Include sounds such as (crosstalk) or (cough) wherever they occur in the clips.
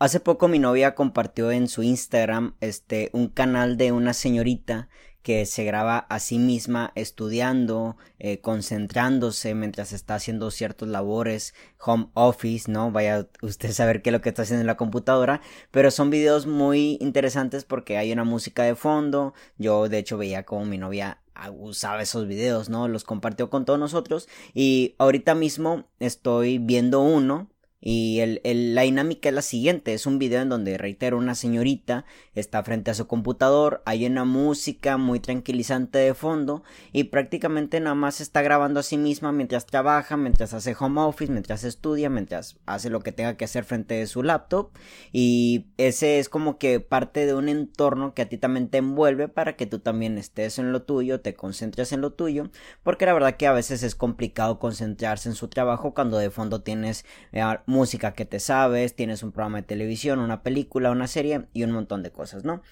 Hace poco mi novia compartió en su Instagram este un canal de una señorita que se graba a sí misma estudiando, eh, concentrándose mientras está haciendo ciertos labores, home office, ¿no? Vaya usted a saber qué es lo que está haciendo en la computadora, pero son videos muy interesantes porque hay una música de fondo, yo de hecho veía como mi novia usaba esos videos, ¿no? Los compartió con todos nosotros y ahorita mismo estoy viendo uno y el, el, la dinámica es la siguiente, es un video en donde, reitero, una señorita está frente a su computador, hay una música muy tranquilizante de fondo y prácticamente nada más está grabando a sí misma mientras trabaja, mientras hace home office, mientras estudia, mientras hace lo que tenga que hacer frente a su laptop. Y ese es como que parte de un entorno que a ti también te envuelve para que tú también estés en lo tuyo, te concentres en lo tuyo, porque la verdad que a veces es complicado concentrarse en su trabajo cuando de fondo tienes eh, música que te sabes, tienes un programa de televisión, una película, una serie y un montón de cosas, ¿no?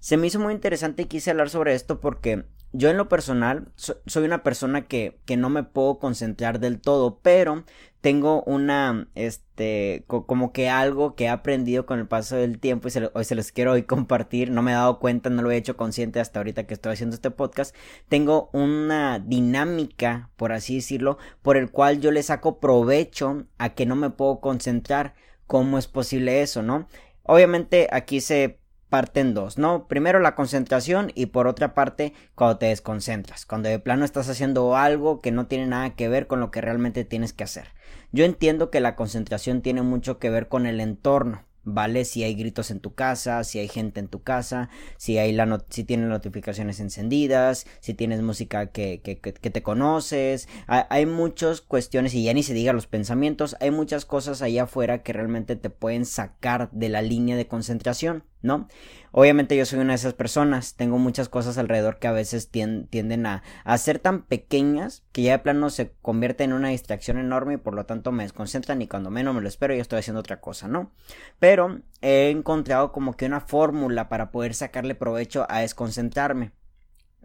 Se me hizo muy interesante y quise hablar sobre esto porque yo en lo personal soy una persona que, que, no me puedo concentrar del todo, pero tengo una, este, como que algo que he aprendido con el paso del tiempo y se hoy se los quiero hoy compartir, no me he dado cuenta, no lo he hecho consciente hasta ahorita que estoy haciendo este podcast, tengo una dinámica, por así decirlo, por el cual yo le saco provecho a que no me puedo concentrar. ¿Cómo es posible eso, no? Obviamente aquí se parten dos, ¿no? Primero la concentración y por otra parte cuando te desconcentras, cuando de plano estás haciendo algo que no tiene nada que ver con lo que realmente tienes que hacer. Yo entiendo que la concentración tiene mucho que ver con el entorno, ¿vale? Si hay gritos en tu casa, si hay gente en tu casa, si hay la si tienes notificaciones encendidas, si tienes música que, que, que, te conoces, hay, hay, muchas cuestiones y ya ni se diga los pensamientos, hay muchas cosas allá afuera que realmente te pueden sacar de la línea de concentración. ¿No? Obviamente yo soy una de esas personas, tengo muchas cosas alrededor que a veces tienden a, ser tan pequeñas que ya de plano se convierte en una distracción enorme y por lo tanto me desconcentran y cuando menos me lo espero yo estoy haciendo otra cosa, ¿no? Pero he encontrado como que una fórmula para poder sacarle provecho a desconcentrarme.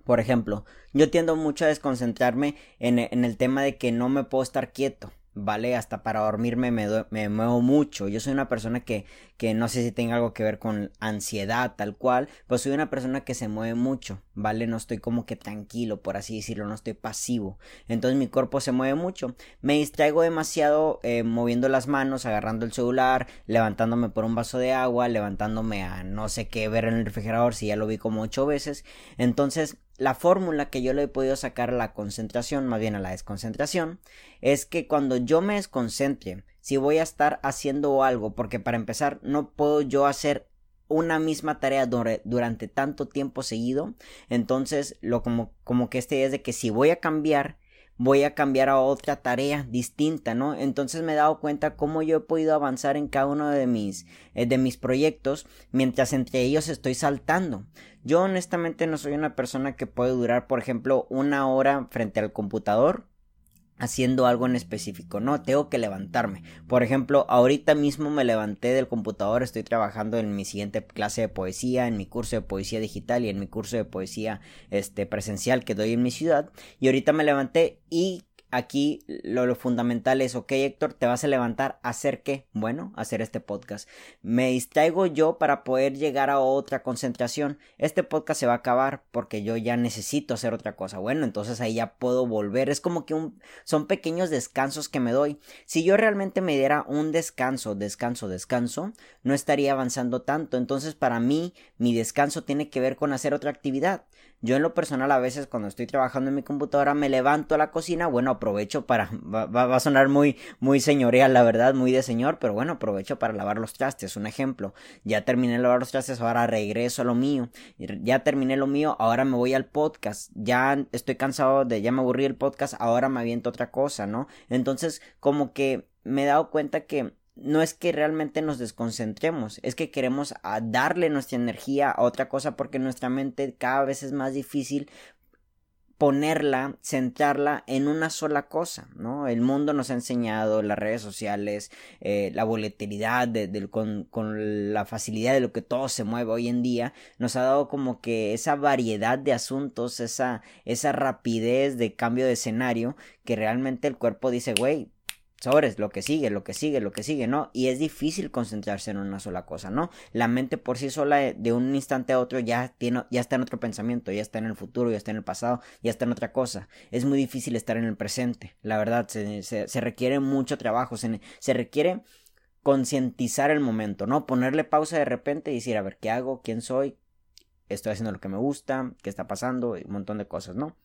Por ejemplo, yo tiendo mucho a desconcentrarme en, en el tema de que no me puedo estar quieto. ¿Vale? Hasta para dormirme me, me, muevo mucho. Yo soy una persona que, que no sé si tenga algo que ver con ansiedad tal cual, pues soy una persona que se mueve mucho, ¿vale? No estoy como que tranquilo, por así decirlo, no estoy pasivo. Entonces mi cuerpo se mueve mucho. Me distraigo demasiado eh, moviendo las manos, agarrando el celular, levantándome por un vaso de agua, levantándome a no sé qué ver en el refrigerador si ya lo vi como ocho veces. Entonces la fórmula que yo le he podido sacar a la concentración, más bien a la desconcentración, es que cuando yo me desconcentre, si voy a estar haciendo algo, porque para empezar no puedo yo hacer una misma tarea durante tanto tiempo seguido, entonces lo como, como que este es de que si voy a cambiar, voy a cambiar a otra tarea distinta, ¿no? Entonces me he dado cuenta cómo yo he podido avanzar en cada uno de mis, eh, de mis proyectos mientras entre ellos estoy saltando. Yo honestamente no soy una persona que puede durar, por ejemplo, una hora frente al computador haciendo algo en específico, no, tengo que levantarme. Por ejemplo, ahorita mismo me levanté del computador, estoy trabajando en mi siguiente clase de poesía, en mi curso de poesía digital y en mi curso de poesía este presencial que doy en mi ciudad y ahorita me levanté y aquí lo, fundamental es, ok Héctor, te vas a levantar hacer qué? Bueno, hacer este podcast. Me distraigo yo para poder llegar a otra concentración. Este podcast se va a acabar porque yo ya necesito hacer otra cosa. Bueno, entonces ahí ya puedo volver. Es como que son pequeños descansos que me doy. Si yo realmente me diera un descanso, descanso, descanso, no estaría avanzando tanto. Entonces para mí, mi descanso tiene que ver con hacer otra actividad. Yo en lo personal a veces cuando estoy trabajando en mi computadora me levanto a la cocina, bueno, aprovecho para, (laughs) va, a sonar muy, muy señorial la verdad, muy de señor, pero bueno, aprovecho para lavar los trastes, un ejemplo. Ya terminé de lavar los trastes, ahora regreso a lo mío. Ya terminé lo mío, ahora me voy al podcast. Ya estoy cansado de, ya me aburrí el podcast, ahora me aviento otra cosa, ¿no? Entonces, como que me he dado cuenta que no es que realmente nos desconcentremos, es que queremos darle nuestra energía a otra cosa porque nuestra mente cada vez es más difícil ponerla, centrarla en una sola cosa, ¿no? El mundo nos ha enseñado, las redes sociales, eh, la volatilidad con, la facilidad de lo que todo se mueve hoy en día, nos ha dado como que esa variedad de asuntos, esa, esa rapidez de cambio de escenario, que realmente el cuerpo dice, güey, sobres, lo que sigue, lo que sigue, lo que sigue, ¿no? Y es difícil concentrarse en una sola cosa, ¿no? La mente por sí sola de un instante a otro ya, tiene, ya está en otro pensamiento, ya está en el futuro, ya está en el pasado, ya está en otra cosa. Es muy difícil estar en el presente, la verdad, se, se, requiere mucho trabajo, se, se requiere concientizar el momento, ¿no? Ponerle pausa de repente y decir, a ver, ¿qué hago? ¿Quién soy? Estoy haciendo lo que me gusta, ¿qué está pasando? Un montón de cosas, ¿no?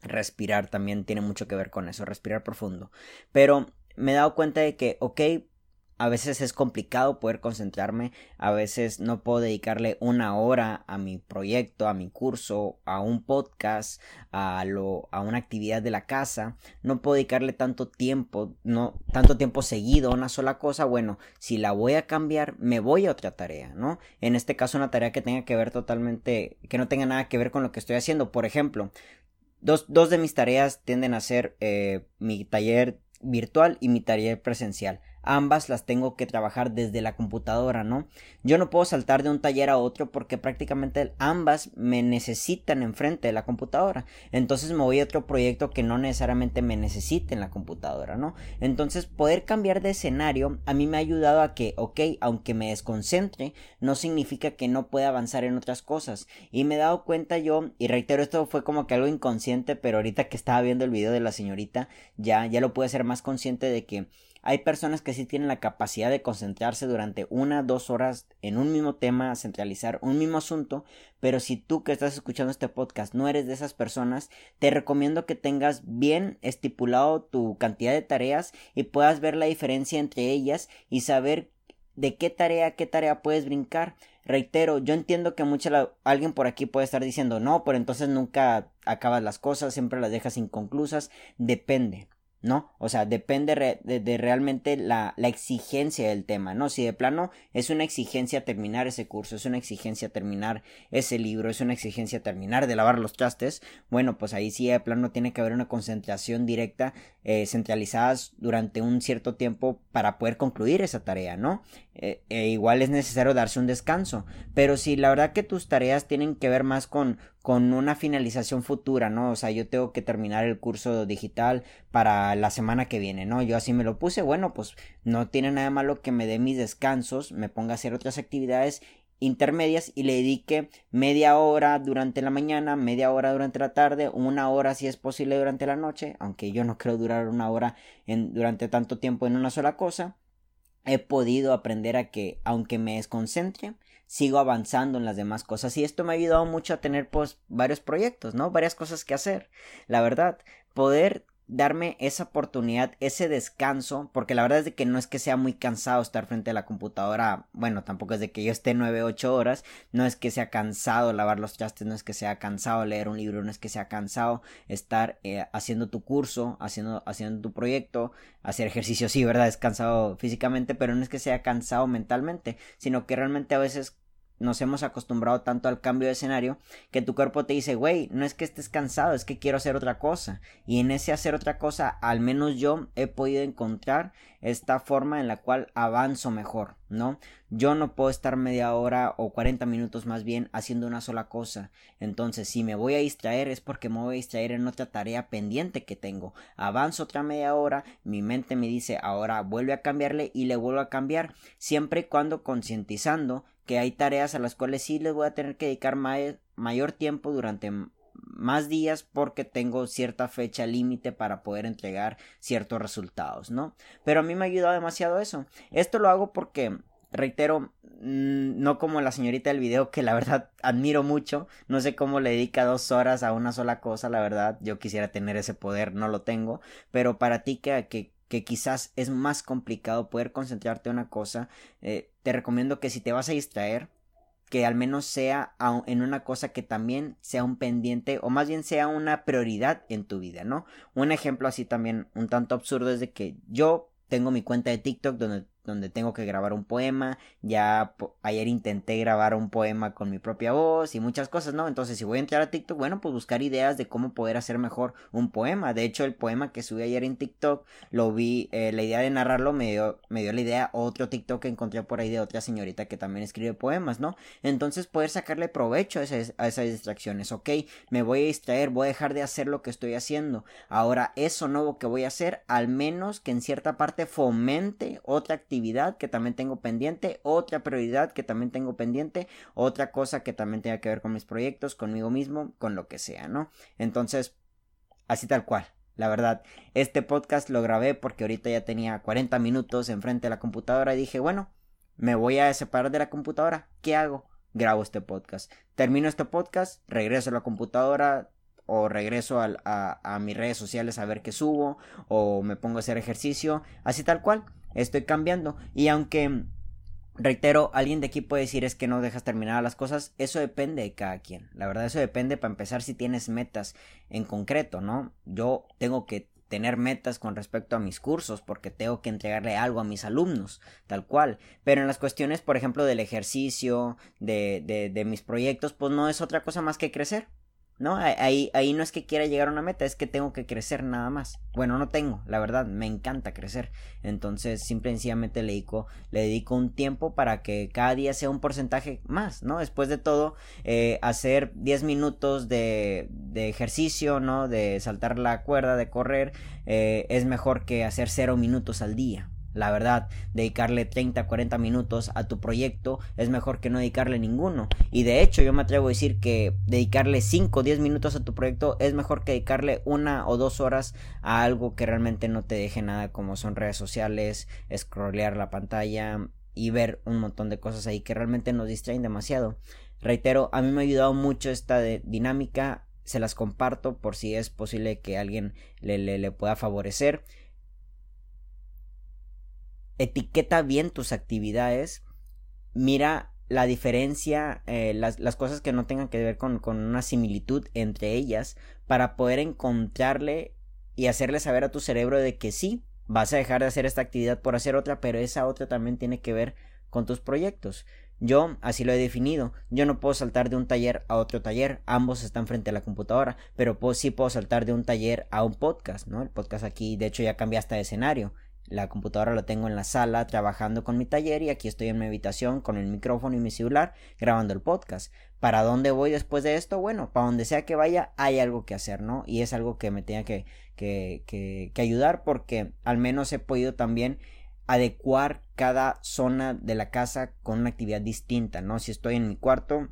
Respirar también tiene mucho que ver con eso, respirar profundo. Pero me he dado cuenta de que, ok, a veces es complicado poder concentrarme, a veces no puedo dedicarle una hora a mi proyecto, a mi curso, a un podcast, a lo, a una actividad de la casa, no puedo dedicarle tanto tiempo, no, tanto tiempo seguido a una sola cosa, bueno, si la voy a cambiar, me voy a otra tarea, ¿no? En este caso una tarea que tenga que ver totalmente, que no tenga nada que ver con lo que estoy haciendo, por ejemplo, dos, dos de mis tareas tienden a ser eh, mi taller virtual y mi taller presencial ambas las tengo que trabajar desde la computadora, ¿no? Yo no puedo saltar de un taller a otro porque prácticamente ambas me necesitan enfrente de la computadora. Entonces me voy a otro proyecto que no necesariamente me necesite en la computadora, ¿no? Entonces poder cambiar de escenario a mí me ha ayudado a que, ok, aunque me desconcentre, no significa que no pueda avanzar en otras cosas. Y me he dado cuenta yo, y reitero, esto fue como que algo inconsciente, pero ahorita que estaba viendo el video de la señorita, ya, ya lo pude ser más consciente de que hay personas que sí tienen la capacidad de concentrarse durante una, dos horas en un mismo tema, centralizar un mismo asunto, pero si tú que estás escuchando este podcast no eres de esas personas, te recomiendo que tengas bien estipulado tu cantidad de tareas y puedas ver la diferencia entre ellas y saber de qué tarea, qué tarea puedes brincar. Reitero, yo entiendo que mucha alguien por aquí puede estar diciendo no, pero entonces nunca acabas las cosas, siempre las dejas inconclusas. Depende. ¿No? O sea, depende de, realmente la, la, exigencia del tema, ¿no? Si de plano es una exigencia terminar ese curso, es una exigencia terminar ese libro, es una exigencia terminar de lavar los trastes, bueno, pues ahí sí de plano tiene que haber una concentración directa, eh, centralizada durante un cierto tiempo para poder concluir esa tarea, ¿no? Eh, e igual es necesario darse un descanso, pero si la verdad que tus tareas tienen que ver más con con una finalización futura, ¿no? O sea, yo tengo que terminar el curso digital para la semana que viene, ¿no? Yo así me lo puse, bueno, pues no tiene nada malo que me dé mis descansos, me ponga a hacer otras actividades intermedias y le dedique media hora durante la mañana, media hora durante la tarde, una hora si es posible durante la noche, aunque yo no creo durar una hora en, durante tanto tiempo en una sola cosa. He podido aprender a que, aunque me desconcentre, sigo avanzando en las demás cosas y esto me ha ayudado mucho a tener pues varios proyectos, ¿no? Varias cosas que hacer. La verdad, poder darme esa oportunidad, ese descanso, porque la verdad es de que no es que sea muy cansado estar frente a la computadora, bueno, tampoco es de que yo esté nueve, ocho horas, no es que sea cansado lavar los trastes, no es que sea cansado leer un libro, no es que sea cansado estar eh, haciendo tu curso, haciendo, haciendo tu proyecto, hacer ejercicio, sí, verdad, es cansado físicamente, pero no es que sea cansado mentalmente, sino que realmente a veces nos hemos acostumbrado tanto al cambio de escenario que tu cuerpo te dice, güey, no es que estés cansado, es que quiero hacer otra cosa. Y en ese hacer otra cosa, al menos yo he podido encontrar esta forma en la cual avanzo mejor, ¿no? Yo no puedo estar media hora o 40 minutos más bien haciendo una sola cosa. Entonces, si me voy a distraer es porque me voy a distraer en otra tarea pendiente que tengo. Avanzo otra media hora, mi mente me dice, ahora vuelve a cambiarle y le vuelvo a cambiar, siempre y cuando concientizando que hay tareas a las cuales sí les voy a tener que dedicar mayor tiempo durante más días porque tengo cierta fecha límite para poder entregar ciertos resultados, ¿no? Pero a mí me ha ayudado demasiado eso. Esto lo hago porque reitero, mm, no como la señorita del video, que la verdad (laughs) admiro mucho. No sé cómo le dedica dos horas a una sola cosa, la verdad. Yo quisiera tener ese poder, no lo tengo. Pero para ti que, que que quizás es más complicado poder concentrarte en una cosa, eh, te recomiendo que si te vas a distraer, que al menos sea en una cosa que también sea un pendiente o más bien sea una prioridad en tu vida, ¿no? Un ejemplo así también un tanto absurdo es de que yo tengo mi cuenta de TikTok donde donde tengo que grabar un poema, ya ayer intenté grabar un poema con mi propia voz y muchas cosas, ¿no? Entonces si voy a entrar a TikTok, bueno, pues buscar ideas de cómo poder hacer mejor un poema. De hecho, el poema que subí ayer en TikTok, lo vi, eh, la idea de narrarlo me dio, me dio la idea otro TikTok que encontré por ahí de otra señorita que también escribe poemas, ¿no? Entonces poder sacarle provecho a esas, a esas distracciones, ok, me voy a distraer, voy a dejar de hacer lo que estoy haciendo. Ahora, eso nuevo que voy a hacer, al menos que en cierta parte fomente otra actividad que también tengo pendiente, otra prioridad que también tengo pendiente, otra cosa que también tenga que ver con mis proyectos, conmigo mismo, con lo que sea, ¿no? Entonces, así tal cual. La verdad, este podcast lo grabé porque ahorita ya tenía 40 minutos enfrente de la computadora y dije, bueno, me voy a separar de la computadora. ¿Qué hago? Grabo este podcast. Termino este podcast, regreso a la computadora, o regreso a, a, mis redes sociales a ver qué subo o me pongo a hacer ejercicio, así tal cual, estoy cambiando y aunque reitero, alguien de aquí puede decir es que no dejas terminar las cosas, eso depende de cada quien, la verdad eso depende para empezar si tienes metas en concreto, ¿no? Yo tengo que tener metas con respecto a mis cursos porque tengo que entregarle algo a mis alumnos, tal cual. Pero en las cuestiones, por ejemplo, del ejercicio, de, de, de mis proyectos, pues no es otra cosa más que crecer. ¿No? Ahí, ahí no es que quiera llegar a una meta, es que tengo que crecer nada más. Bueno, no tengo, la verdad, me encanta crecer. Entonces, simple y sencillamente le dedico, le dedico un tiempo para que cada día sea un porcentaje más, ¿no? Después de todo, eh, hacer 10 minutos de, de, ejercicio, ¿no? De saltar la cuerda, de correr, eh, es mejor que hacer 0 minutos al día. La verdad, dedicarle 30, 40 minutos a tu proyecto es mejor que no dedicarle ninguno. Y de hecho, yo me atrevo a decir que dedicarle 5 o 10 minutos a tu proyecto es mejor que dedicarle una o dos horas a algo que realmente no te deje nada, como son redes sociales, scrollear la pantalla y ver un montón de cosas ahí que realmente nos distraen demasiado. Reitero, a mí me ha ayudado mucho esta dinámica, se las comparto por si es posible que alguien le, le, le pueda favorecer etiqueta bien tus actividades, mira la diferencia, eh, las, las, cosas que no tengan que ver con, con, una similitud entre ellas, para poder encontrarle y hacerle saber a tu cerebro de que sí, vas a dejar de hacer esta actividad por hacer otra, pero esa otra también tiene que ver con tus proyectos. Yo así lo he definido. Yo no puedo saltar de un taller a otro taller. Ambos están frente a la computadora. Pero sí puedo saltar de un taller a un podcast, ¿no? El podcast aquí, de hecho, ya cambia hasta de escenario. La computadora la tengo en la sala trabajando con mi taller y aquí estoy en mi habitación con el micrófono y mi celular grabando el podcast. ¿Para dónde voy después de esto? Bueno, para donde sea que vaya hay algo que hacer, ¿no? Y es algo que me tenga que, que, que, que ayudar porque al menos he podido también adecuar cada zona de la casa con una actividad distinta, ¿no? Si estoy en mi cuarto,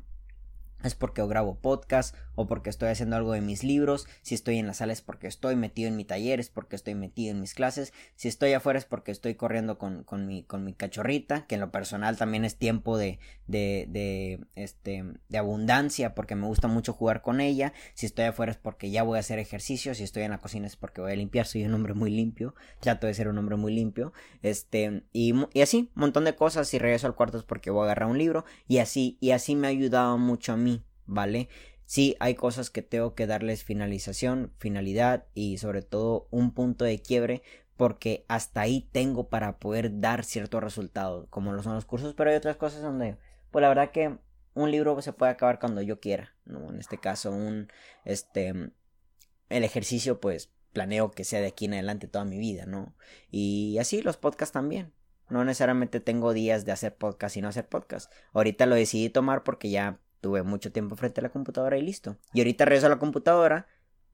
es porque grabo podcast o porque estoy haciendo algo de mis libros, si estoy en la sala es porque estoy metido en mi taller, es porque estoy metido en mis clases, si estoy afuera es porque estoy corriendo con, con, mi, con mi cachorrita, que en lo personal también es tiempo de, de, de, este, de abundancia porque me gusta mucho jugar con ella, si estoy afuera es porque ya voy a hacer ejercicio, si estoy en la cocina es porque voy a limpiar, soy un hombre muy limpio, trato de ser un hombre muy limpio, este, y, y así, un montón de cosas, si regreso al cuarto es porque voy a agarrar un libro, y así, y así me ha ayudado mucho a mí ¿vale? Sí, hay cosas que tengo que darles finalización, finalidad y sobre todo un punto de quiebre porque hasta ahí tengo para poder dar cierto resultado, como lo son los cursos, pero hay otras cosas donde, pues la verdad que un libro se puede acabar cuando yo quiera, ¿no? En este caso, un, este, el ejercicio, pues planeo que sea de aquí en adelante toda mi vida, ¿no? Y así los podcasts también. No necesariamente tengo días de hacer podcast y no hacer podcast. Ahorita lo decidí tomar porque ya tuve mucho tiempo frente a la computadora y listo. Y ahorita regreso a la computadora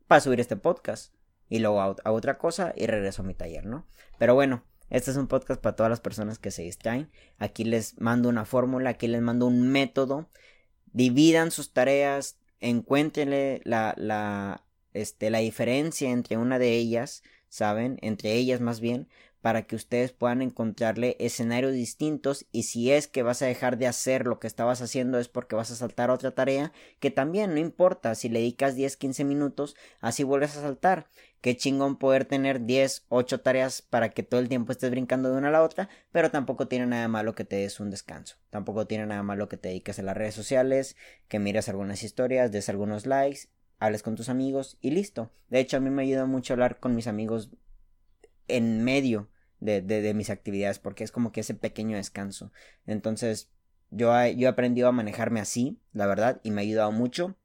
para subir este podcast. Y luego a, otra cosa y regreso a mi taller, ¿no? Pero bueno, este es un podcast para todas las personas que se distraen. Aquí les mando una fórmula, aquí les mando un método. Dividan sus tareas, encuéntrenle la, la, este, la diferencia entre una de ellas, ¿saben? Entre ellas más bien, para que ustedes puedan encontrarle escenarios distintos y si es que vas a dejar de hacer lo que estabas haciendo es porque vas a saltar otra tarea que también no importa si le dedicas 10 15 minutos así vuelves a saltar. Qué chingón poder tener 10 8 tareas para que todo el tiempo estés brincando de una a la otra pero tampoco tiene nada malo que te des un descanso. Tampoco tiene nada malo que te dediques a las redes sociales que mires algunas historias des algunos likes hables con tus amigos y listo. De hecho a mí me ayuda mucho hablar con mis amigos en medio de, de, de mis actividades porque es como que ese pequeño descanso. Entonces, yo, yo he aprendido a manejarme así, la verdad, y me ha ayudado mucho.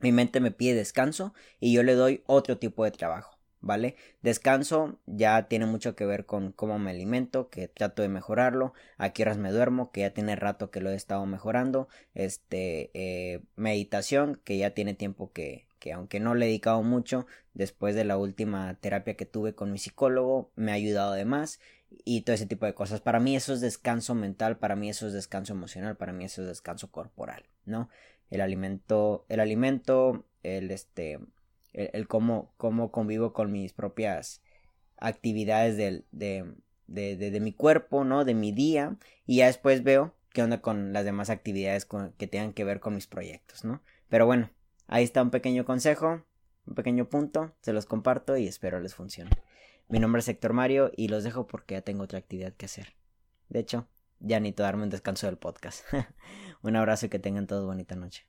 Mi mente me pide descanso y yo le doy otro tipo de trabajo, ¿vale? Descanso ya tiene mucho que ver con cómo me alimento, que trato de mejorarlo, a qué horas me duermo, que ya tiene rato que lo he estado mejorando, este, eh, meditación, que ya tiene tiempo que, que aunque no le he dedicado mucho, después de la última terapia que tuve con mi psicólogo, me ha ayudado de más y todo ese tipo de cosas. Para mí eso es descanso mental, para mí eso es descanso emocional, para mí eso es descanso corporal, ¿no? El alimento, el alimento, el este, el, cómo, cómo convivo con mis propias actividades de, de, de, de, mi cuerpo, ¿no? De mi día y ya después veo qué onda con las demás actividades que tengan que ver con mis proyectos, ¿no? Pero bueno, ahí está un pequeño consejo, un pequeño punto, se los comparto y espero les funcione. Mi nombre es Héctor Mario y los dejo porque ya tengo otra actividad que hacer. De hecho, ya necesito darme un descanso del podcast. (laughs) un abrazo y que tengan todos bonita noche.